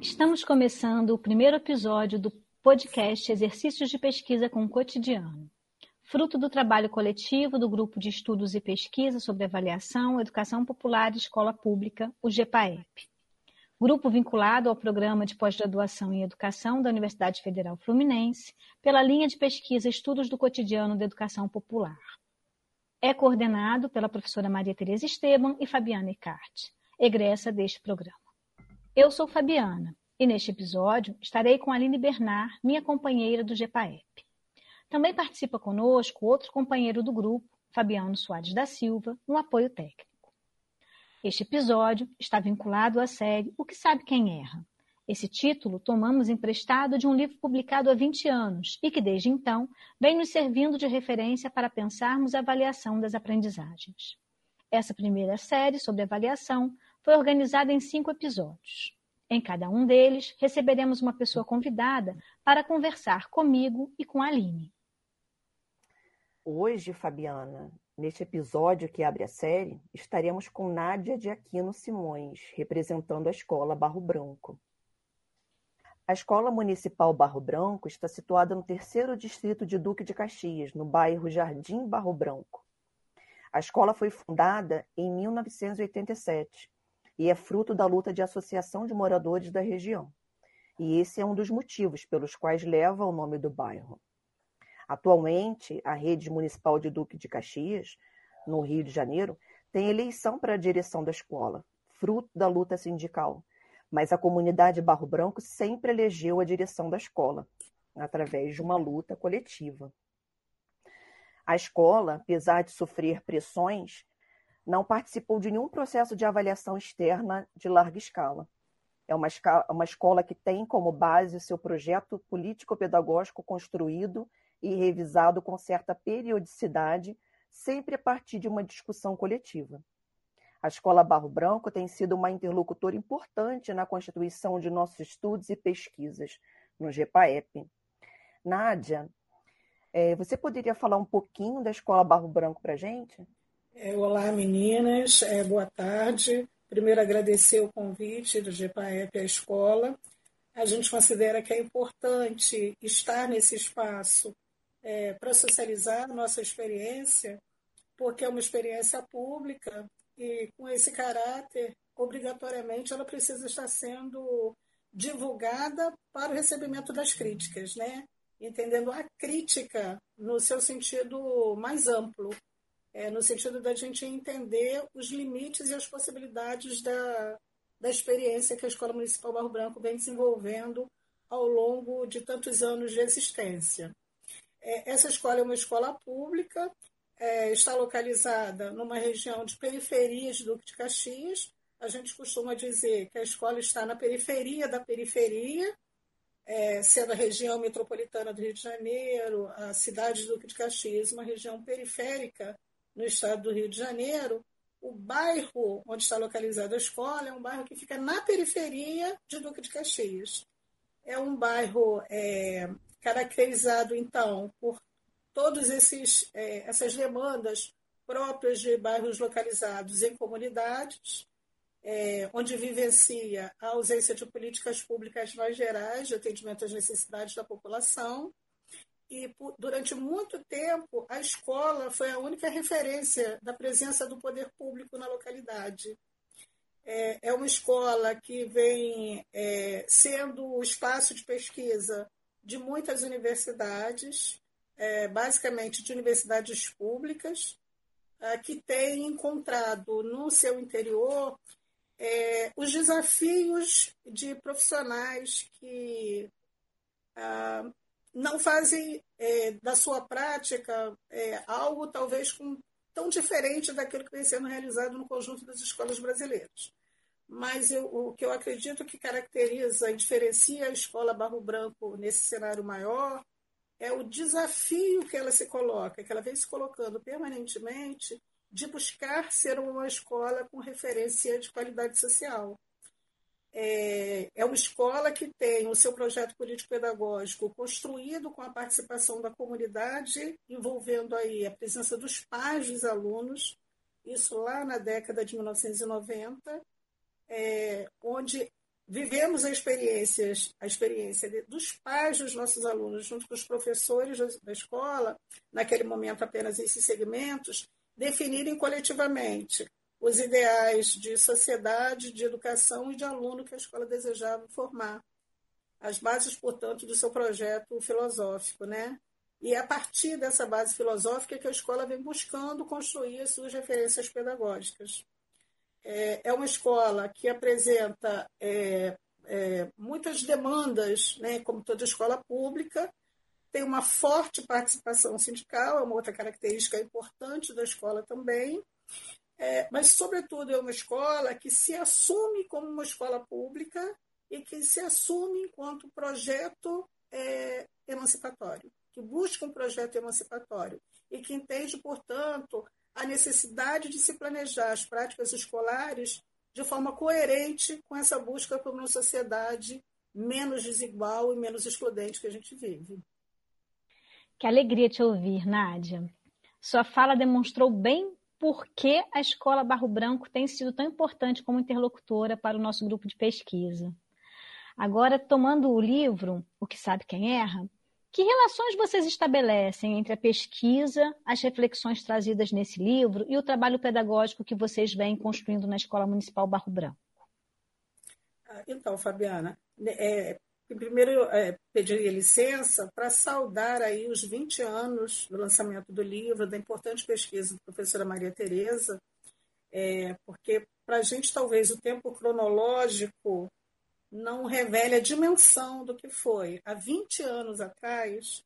Estamos começando o primeiro episódio do podcast Exercícios de Pesquisa com o Cotidiano, fruto do trabalho coletivo do Grupo de Estudos e Pesquisa sobre Avaliação, Educação Popular e Escola Pública, o GEPAEP. Grupo vinculado ao Programa de Pós-Graduação em Educação da Universidade Federal Fluminense, pela linha de pesquisa Estudos do Cotidiano da Educação Popular. É coordenado pela professora Maria Tereza Esteban e Fabiana Ecarte, egressa deste programa. Eu sou Fabiana e neste episódio estarei com Aline Bernard, minha companheira do GEPAEP. Também participa conosco outro companheiro do grupo, Fabiano Soares da Silva, no apoio técnico. Este episódio está vinculado à série O que sabe quem erra. Esse título tomamos emprestado de um livro publicado há 20 anos e que, desde então, vem nos servindo de referência para pensarmos a avaliação das aprendizagens. Essa primeira série sobre avaliação foi organizada em cinco episódios. Em cada um deles, receberemos uma pessoa convidada para conversar comigo e com a Aline. Hoje, Fabiana, neste episódio que abre a série, estaremos com Nádia de Aquino Simões, representando a Escola Barro Branco. A Escola Municipal Barro Branco está situada no terceiro distrito de Duque de Caxias, no bairro Jardim Barro Branco. A escola foi fundada em 1987 e é fruto da luta de associação de moradores da região. E esse é um dos motivos pelos quais leva o nome do bairro. Atualmente, a rede municipal de Duque de Caxias, no Rio de Janeiro, tem eleição para a direção da escola, fruto da luta sindical. Mas a comunidade Barro Branco sempre elegeu a direção da escola, através de uma luta coletiva. A escola, apesar de sofrer pressões, não participou de nenhum processo de avaliação externa de larga escala. É uma, uma escola que tem como base seu projeto político-pedagógico construído e revisado com certa periodicidade, sempre a partir de uma discussão coletiva. A Escola Barro Branco tem sido uma interlocutora importante na constituição de nossos estudos e pesquisas no GEPAEP. Nádia, é, você poderia falar um pouquinho da Escola Barro Branco para a gente? É, olá, meninas, é, boa tarde. Primeiro, agradecer o convite do GPAEP à escola. A gente considera que é importante estar nesse espaço é, para socializar nossa experiência, porque é uma experiência pública e, com esse caráter, obrigatoriamente ela precisa estar sendo divulgada para o recebimento das críticas, né? entendendo a crítica no seu sentido mais amplo é, no sentido da gente entender os limites e as possibilidades da, da experiência que a Escola Municipal Barro Branco vem desenvolvendo ao longo de tantos anos de existência. É, essa escola é uma escola pública, é, está localizada numa região de periferia de Duque de Caxias. A gente costuma dizer que a escola está na periferia da periferia, é, sendo a região metropolitana do Rio de Janeiro, a cidade de Duque de Caxias, uma região periférica no estado do Rio de Janeiro, o bairro onde está localizada a escola é um bairro que fica na periferia de Duque de Caxias. É um bairro é, caracterizado, então, por todas é, essas demandas próprias de bairros localizados em comunidades, é, onde vivencia a ausência de políticas públicas mais gerais de atendimento às necessidades da população, e por, durante muito tempo a escola foi a única referência da presença do poder público na localidade. É, é uma escola que vem é, sendo o espaço de pesquisa de muitas universidades, é, basicamente de universidades públicas, é, que tem encontrado no seu interior é, os desafios de profissionais que ah, não fazem é, da sua prática é, algo talvez com, tão diferente daquilo que vem sendo realizado no conjunto das escolas brasileiras. Mas eu, o que eu acredito que caracteriza e diferencia a escola Barro Branco nesse cenário maior é o desafio que ela se coloca, que ela vem se colocando permanentemente de buscar ser uma escola com referência de qualidade social é, é uma escola que tem o seu projeto político-pedagógico construído com a participação da comunidade, envolvendo aí a presença dos pais dos alunos, isso lá na década de 1990, é, onde vivemos a, experiências, a experiência de, dos pais dos nossos alunos, junto com os professores da escola, naquele momento apenas esses segmentos, definirem coletivamente os ideais de sociedade, de educação e de aluno que a escola desejava formar. As bases, portanto, do seu projeto filosófico, né? E é a partir dessa base filosófica que a escola vem buscando construir as suas referências pedagógicas. É, é uma escola que apresenta é, é, muitas demandas, né, como toda escola pública, tem uma forte participação sindical, é uma outra característica importante da escola também, é, mas, sobretudo, é uma escola que se assume como uma escola pública e que se assume enquanto projeto é, emancipatório, que busca um projeto emancipatório e que entende, portanto, a necessidade de se planejar as práticas escolares de forma coerente com essa busca por uma sociedade menos desigual e menos excludente que a gente vive. Que alegria te ouvir, Nádia. Sua fala demonstrou bem por que a Escola Barro Branco tem sido tão importante como interlocutora para o nosso grupo de pesquisa. Agora, tomando o livro O que Sabe Quem Erra, que relações vocês estabelecem entre a pesquisa, as reflexões trazidas nesse livro e o trabalho pedagógico que vocês vêm construindo na Escola Municipal Barro Branco? Ah, então, Fabiana, né, primeiro é, pediria licença para saudar aí os 20 anos do lançamento do livro, da importante pesquisa da professora Maria Tereza, é, porque para a gente talvez o tempo cronológico não revele a dimensão do que foi. Há 20 anos atrás,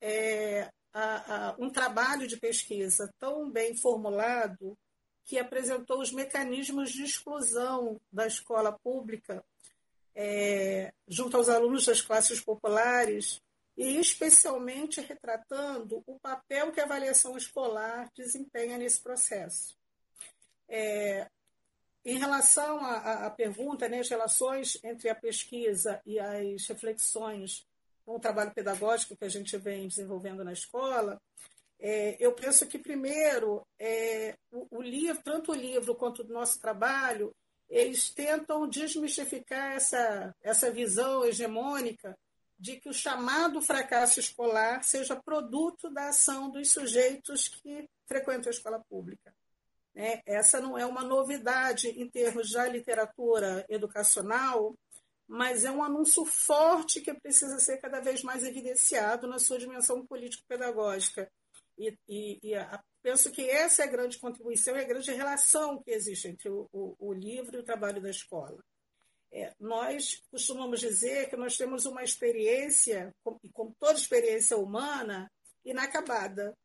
é, a, a, um trabalho de pesquisa tão bem formulado que apresentou os mecanismos de exclusão da escola pública é, junto aos alunos das classes populares e especialmente retratando o papel que a avaliação escolar desempenha nesse processo. É, em relação à, pergunta, né, as relações entre a pesquisa e as reflexões com o trabalho pedagógico que a gente vem desenvolvendo na escola, é, eu penso que, primeiro, é, o, o, livro, tanto o livro quanto o nosso trabalho, eles tentam desmistificar essa, essa visão hegemônica de que o chamado fracasso escolar seja produto da ação dos sujeitos que frequentam a escola pública. Né? Essa não é uma novidade em termos da literatura educacional, mas é um anúncio forte que precisa ser cada vez mais evidenciado na sua dimensão político-pedagógica. E, e, e a, penso que essa é a grande contribuição e a grande relação que existe entre o, o, o livro e o trabalho da escola. É, nós costumamos dizer que nós temos uma experiência, e como toda experiência humana, inacabada.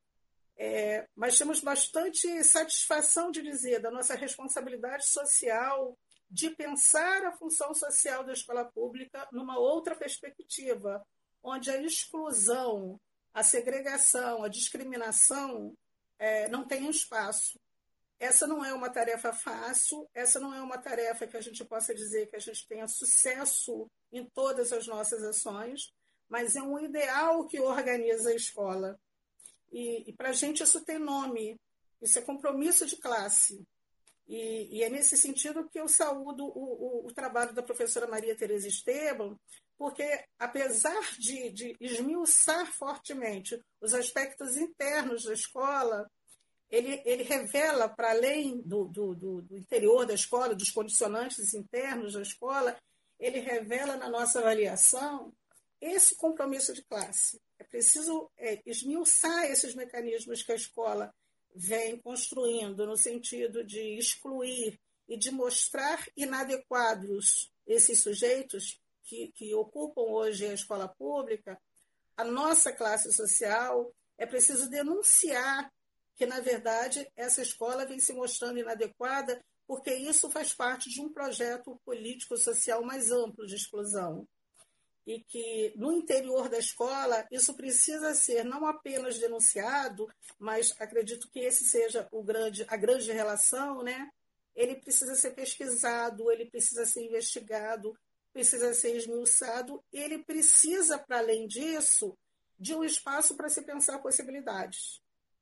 É, mas temos bastante satisfação de dizer da nossa responsabilidade social de pensar a função social da escola pública numa outra perspectiva, onde a exclusão, a segregação, a discriminação é, não tem espaço. Essa não é uma tarefa fácil, essa não é uma tarefa que a gente possa dizer que a gente tenha sucesso em todas as nossas ações, mas é um ideal que organiza a escola. E, e para a gente isso tem nome, isso é compromisso de classe. E, e, é nesse sentido que eu saúdo o, o, o, trabalho da professora Maria Tereza Esteban, porque apesar de, de esmiuçar fortemente os aspectos internos da escola, ele, ele revela, para além do, do, do, interior da escola, dos condicionantes internos da escola, ele revela na nossa avaliação esse compromisso de classe. É preciso é, esmiuçar esses mecanismos que a escola vem construindo no sentido de excluir e de mostrar inadequados esses sujeitos que, que ocupam hoje a escola pública, a nossa classe social, é preciso denunciar que, na verdade, essa escola vem se mostrando inadequada, porque isso faz parte de um projeto político-social mais amplo de exclusão e que no interior da escola isso precisa ser não apenas denunciado, mas acredito que esse seja o grande, a grande relação, né? Ele precisa ser pesquisado, ele precisa ser investigado, precisa ser esmiuçado, ele precisa, para além disso, de um espaço para se pensar possibilidades.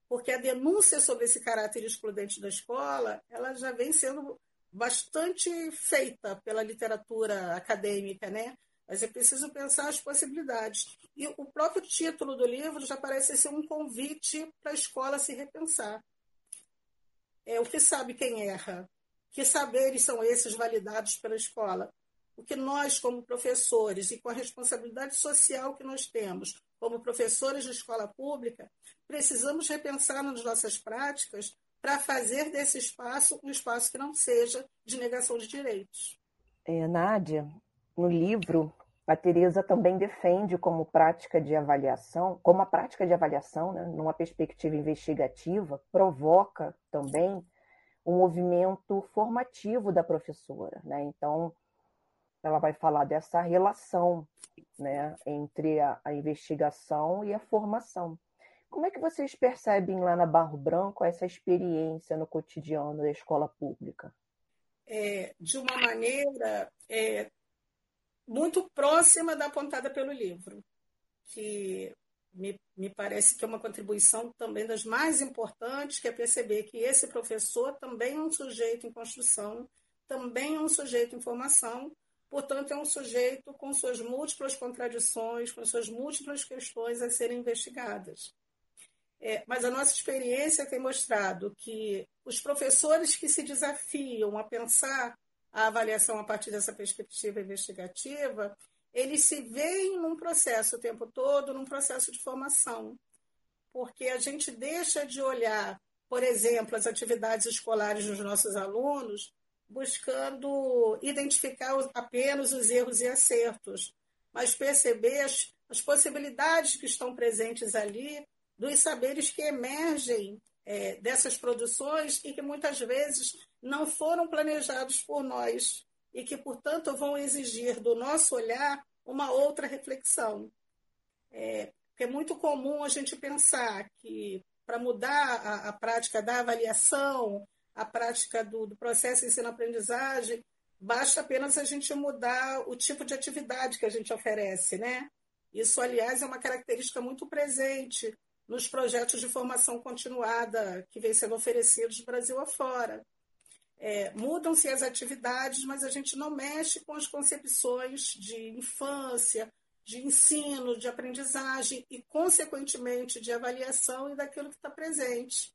Porque a denúncia sobre esse caráter excludente da escola, ela já vem sendo bastante feita pela literatura acadêmica, né? Mas é preciso pensar as possibilidades. E o próprio título do livro já parece ser um convite para a escola se repensar. É o que sabe quem erra? Que saberes são esses validados pela escola? O que nós, como professores, e com a responsabilidade social que nós temos, como professores de escola pública, precisamos repensar nas nossas práticas para fazer desse espaço um espaço que não seja de negação de direitos. É, Nádia, no livro, a Teresa também defende como prática de avaliação, como a prática de avaliação, né, numa perspectiva investigativa, provoca também um movimento formativo da professora. Né? Então, ela vai falar dessa relação né, entre a, a investigação e a formação. Como é que vocês percebem lá na Barro Branco essa experiência no cotidiano da escola pública? É, de uma maneira é, muito próxima da apontada pelo livro, que me, me parece que é uma contribuição também das mais importantes, que é perceber que esse professor também é um sujeito em construção, também é um sujeito em formação, portanto, é um sujeito com suas múltiplas contradições, com suas múltiplas questões a serem investigadas. É, mas a nossa experiência tem mostrado que os professores que se desafiam a pensar a avaliação a partir dessa perspectiva investigativa, eles se veem num processo o tempo todo, num processo de formação. Porque a gente deixa de olhar, por exemplo, as atividades escolares dos nossos alunos, buscando identificar apenas os erros e acertos, mas perceber as, as possibilidades que estão presentes ali dos saberes que emergem é, dessas produções e que muitas vezes não foram planejados por nós e que, portanto, vão exigir do nosso olhar uma outra reflexão. É, é muito comum a gente pensar que para mudar a, a, prática da avaliação, a prática do, do processo ensino-aprendizagem, basta apenas a gente mudar o tipo de atividade que a gente oferece, né? Isso, aliás, é uma característica muito presente nos projetos de formação continuada que vem sendo oferecidos Brasil afora. É, Mudam-se as atividades, mas a gente não mexe com as concepções de infância, de ensino, de aprendizagem e, consequentemente, de avaliação e daquilo que está presente.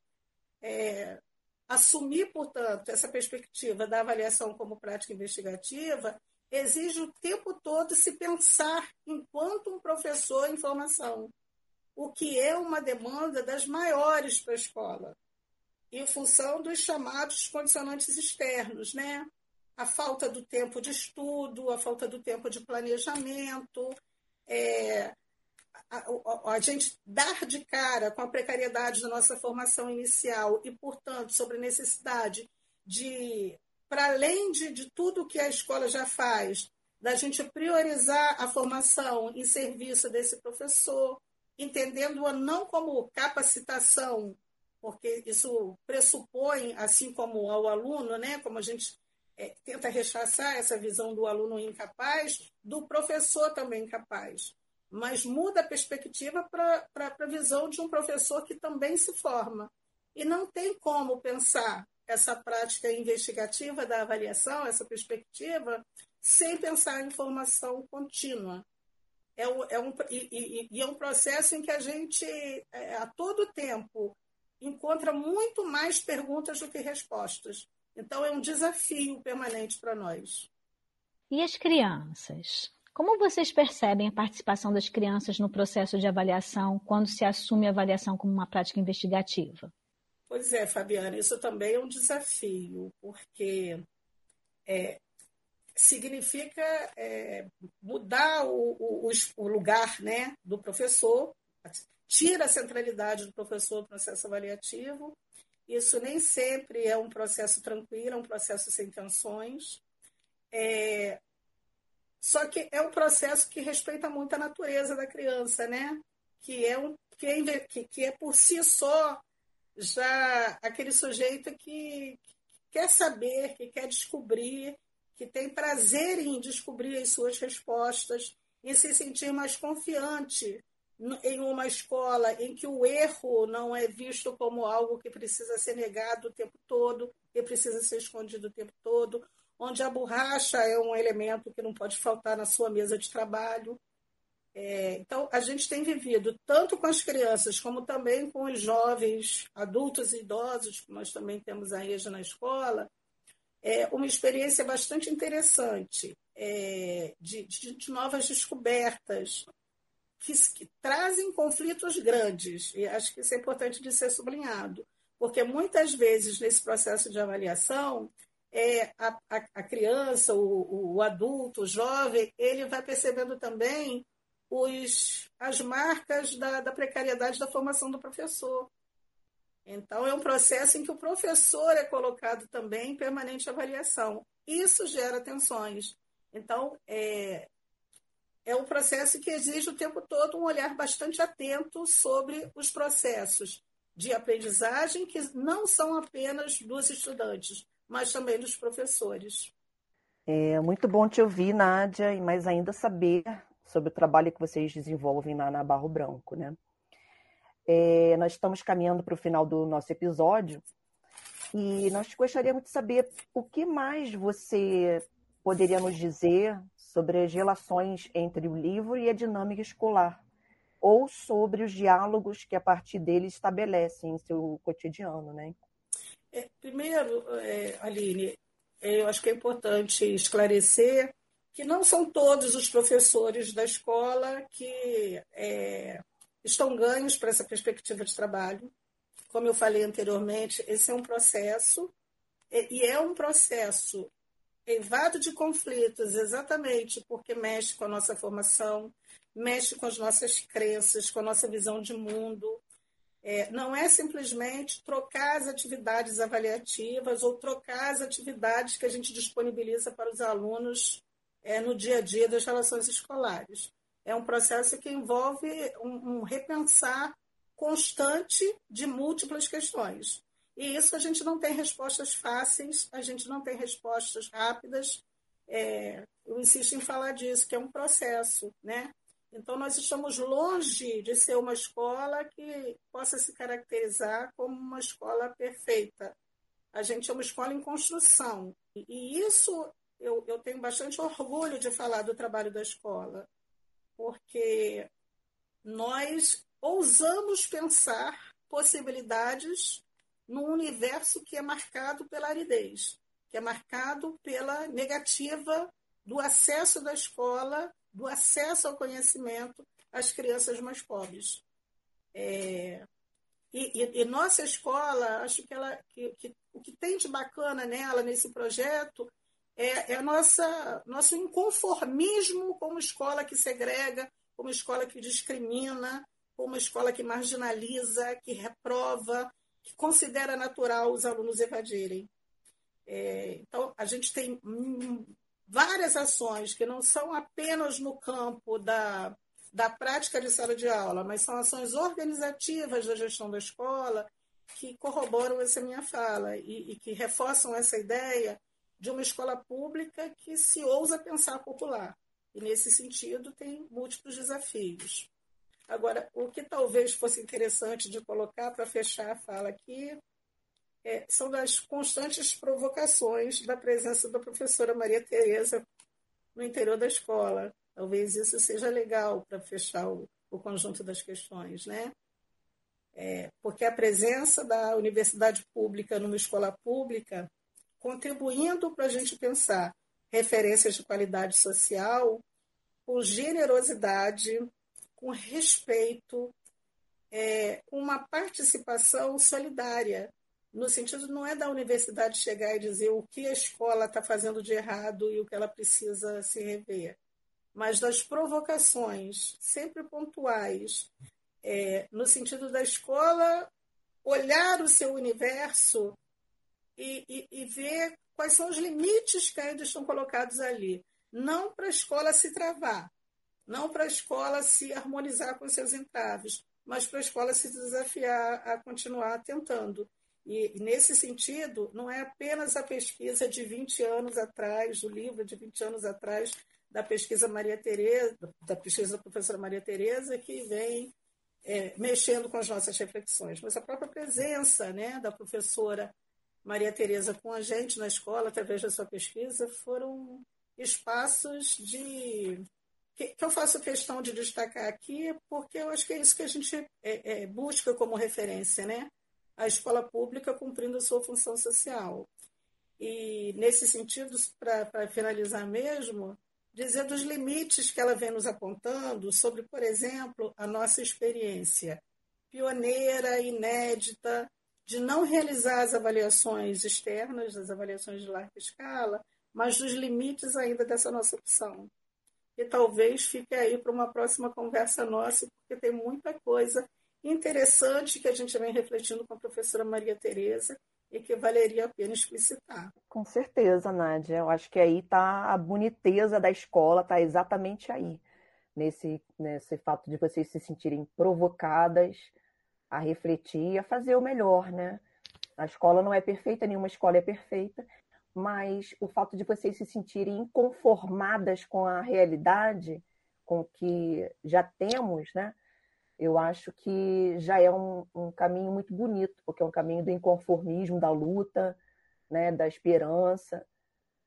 É, assumir, portanto, essa perspectiva da avaliação como prática investigativa exige o tempo todo se pensar enquanto um professor em formação o que é uma demanda das maiores para a escola, em função dos chamados condicionantes externos, né? A falta do tempo de estudo, a falta do tempo de planejamento, é, a, a, gente dar de cara com a precariedade da nossa formação inicial e, portanto, sobre a necessidade de, para além de, de tudo que a escola já faz, da gente priorizar a formação em serviço desse professor, entendendo-a não como capacitação, porque isso pressupõe, assim como ao aluno, né, como a gente é, tenta rechaçar essa visão do aluno incapaz, do professor também incapaz. Mas muda a perspectiva para a visão de um professor que também se forma. E não tem como pensar essa prática investigativa da avaliação, essa perspectiva, sem pensar em formação contínua é um, é um, e, e, é um processo em que a gente, é, a todo tempo, encontra muito mais perguntas do que respostas. Então, é um desafio permanente para nós. E as crianças? Como vocês percebem a participação das crianças no processo de avaliação quando se assume a avaliação como uma prática investigativa? Pois é, Fabiana, isso também é um desafio, porque é, significa é, mudar o, o, o, lugar né, do professor, tira a centralidade do professor do processo avaliativo. Isso nem sempre é um processo tranquilo, é um processo sem tensões. É, só que é um processo que respeita muito a natureza da criança, né? Que é, um, que é, que é por si só já aquele sujeito que, que quer saber, que quer descobrir, que tem prazer em descobrir as suas respostas e se sentir mais confiante em uma escola em que o erro não é visto como algo que precisa ser negado o tempo todo, que precisa ser escondido o tempo todo, onde a borracha é um elemento que não pode faltar na sua mesa de trabalho. É, então, a gente tem vivido, tanto com as crianças, como também com os jovens, adultos e idosos, que nós também temos a EJA na escola, é uma experiência bastante interessante é, de, de, de novas descobertas, que, que trazem conflitos grandes, e acho que isso é importante de ser sublinhado, porque muitas vezes nesse processo de avaliação, é, a, a, criança, o, o, adulto, o jovem, ele vai percebendo também os, as marcas da, da precariedade da formação do professor. Então, é um processo em que o professor é colocado também em permanente avaliação. Isso gera tensões. Então, é, é um processo que exige o tempo todo um olhar bastante atento sobre os processos de aprendizagem, que não são apenas dos estudantes, mas também dos professores. É muito bom te ouvir, Nádia, e mais ainda saber sobre o trabalho que vocês desenvolvem na, na Barro Branco, né? É, nós estamos caminhando para o final do nosso episódio e nós gostaríamos de saber o que mais você poderia nos dizer sobre as relações entre o livro e a dinâmica escolar, ou sobre os diálogos que a partir dele estabelecem em seu cotidiano, né? É, primeiro, é, Aline, é, eu acho que é importante esclarecer que não são todos os professores da escola que é, estão ganhos para essa perspectiva de trabalho. Como eu falei anteriormente, esse é um processo, e é um processo evado de conflitos, exatamente porque mexe com a nossa formação, mexe com as nossas crenças, com a nossa visão de mundo. É, não é simplesmente trocar as atividades avaliativas ou trocar as atividades que a gente disponibiliza para os alunos é, no dia a dia das relações escolares. É um processo que envolve um, um repensar constante de múltiplas questões. E isso a gente não tem respostas fáceis, a gente não tem respostas rápidas. É, eu insisto em falar disso, que é um processo, né? Então, nós estamos longe de ser uma escola que possa se caracterizar como uma escola perfeita. A gente é uma escola em construção. E isso eu, eu tenho bastante orgulho de falar do trabalho da escola, porque nós ousamos pensar possibilidades num universo que é marcado pela aridez, que é marcado pela negativa do acesso da escola, do acesso ao conhecimento às crianças mais pobres. É, e, e, e, nossa escola, acho que, ela, que, que, o que tem de bacana nela, nesse projeto, é, é nossa, nosso inconformismo como escola que segrega, como escola que discrimina, como escola que marginaliza, que reprova, que considera natural os alunos evadirem. É, então, a gente tem várias ações que não são apenas no campo da, da prática de sala de aula, mas são ações organizativas da gestão da escola que corroboram essa minha fala e, e que reforçam essa ideia de uma escola pública que se ousa pensar popular. E, nesse sentido, tem múltiplos desafios. Agora, o que talvez fosse interessante de colocar para fechar a fala aqui é, são das constantes provocações da presença da professora Maria Tereza no interior da escola. Talvez isso seja legal para fechar o, o, conjunto das questões, né? É, porque a presença da universidade pública numa escola pública, contribuindo para a gente pensar referências de qualidade social, com generosidade, com respeito, é, uma participação solidária, no sentido não é da universidade chegar e dizer o que a escola está fazendo de errado e o que ela precisa se rever, mas das provocações, sempre pontuais, é, no sentido da escola olhar o seu universo e, e, e ver quais são os limites que ainda estão colocados ali. Não para a escola se travar, não para a escola se harmonizar com seus entraves, mas para a escola se desafiar a continuar tentando. E, nesse sentido, não é apenas a pesquisa de 20 anos atrás, o livro de 20 anos atrás, da pesquisa Maria Tereza, da pesquisa da professora Maria Tereza, que vem é, mexendo com as nossas reflexões, mas a própria presença né, da professora Maria Tereza com a gente na escola, através da sua pesquisa, foram espaços de que, eu faço questão de destacar aqui, porque eu acho que é isso que a gente é, é, busca como referência, né? A escola pública cumprindo a sua função social. E, nesse sentido, para finalizar mesmo, dizer dos limites que ela vem nos apontando sobre, por exemplo, a nossa experiência pioneira, inédita, de não realizar as avaliações externas, as avaliações de larga escala, mas dos limites ainda dessa nossa opção. E talvez fique aí para uma próxima conversa nossa, porque tem muita coisa interessante que a gente vem refletindo com a professora Maria Tereza e que valeria a pena explicitar. Com certeza, Nádia. Eu acho que aí está a boniteza da escola, está exatamente aí, nesse, nesse fato de vocês se sentirem provocadas a refletir, a fazer o melhor, né? A escola não é perfeita, nenhuma escola é perfeita, mas o fato de vocês se sentirem inconformadas com a realidade, com o que já temos, né? Eu acho que já é um, um, caminho muito bonito, porque é um caminho do inconformismo, da luta, né, da esperança.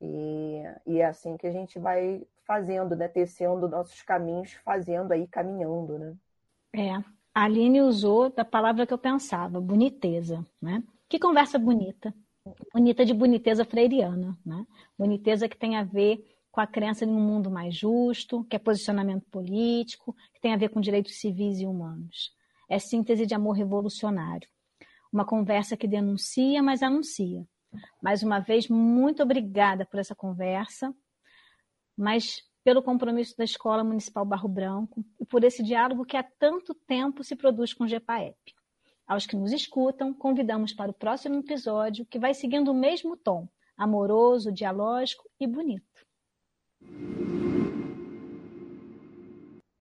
E, e é assim que a gente vai fazendo, né, tecendo nossos caminhos, fazendo aí, caminhando. Né? É, a Aline usou da palavra que eu pensava, boniteza. Né? Que conversa bonita. Bonita de boniteza freiriana. Né? Boniteza que tem a ver com a crença em um mundo mais justo, que é posicionamento político, que tem a ver com direitos civis e humanos. É síntese de amor revolucionário. Uma conversa que denuncia, mas anuncia. Mais uma vez, muito obrigada por essa conversa, mas pelo compromisso da Escola Municipal Barro Branco e por esse diálogo que há tanto tempo se produz com o GEPAEP. Aos que nos escutam, convidamos para o próximo episódio, que vai seguindo o mesmo tom, amoroso, dialógico e bonito. あ!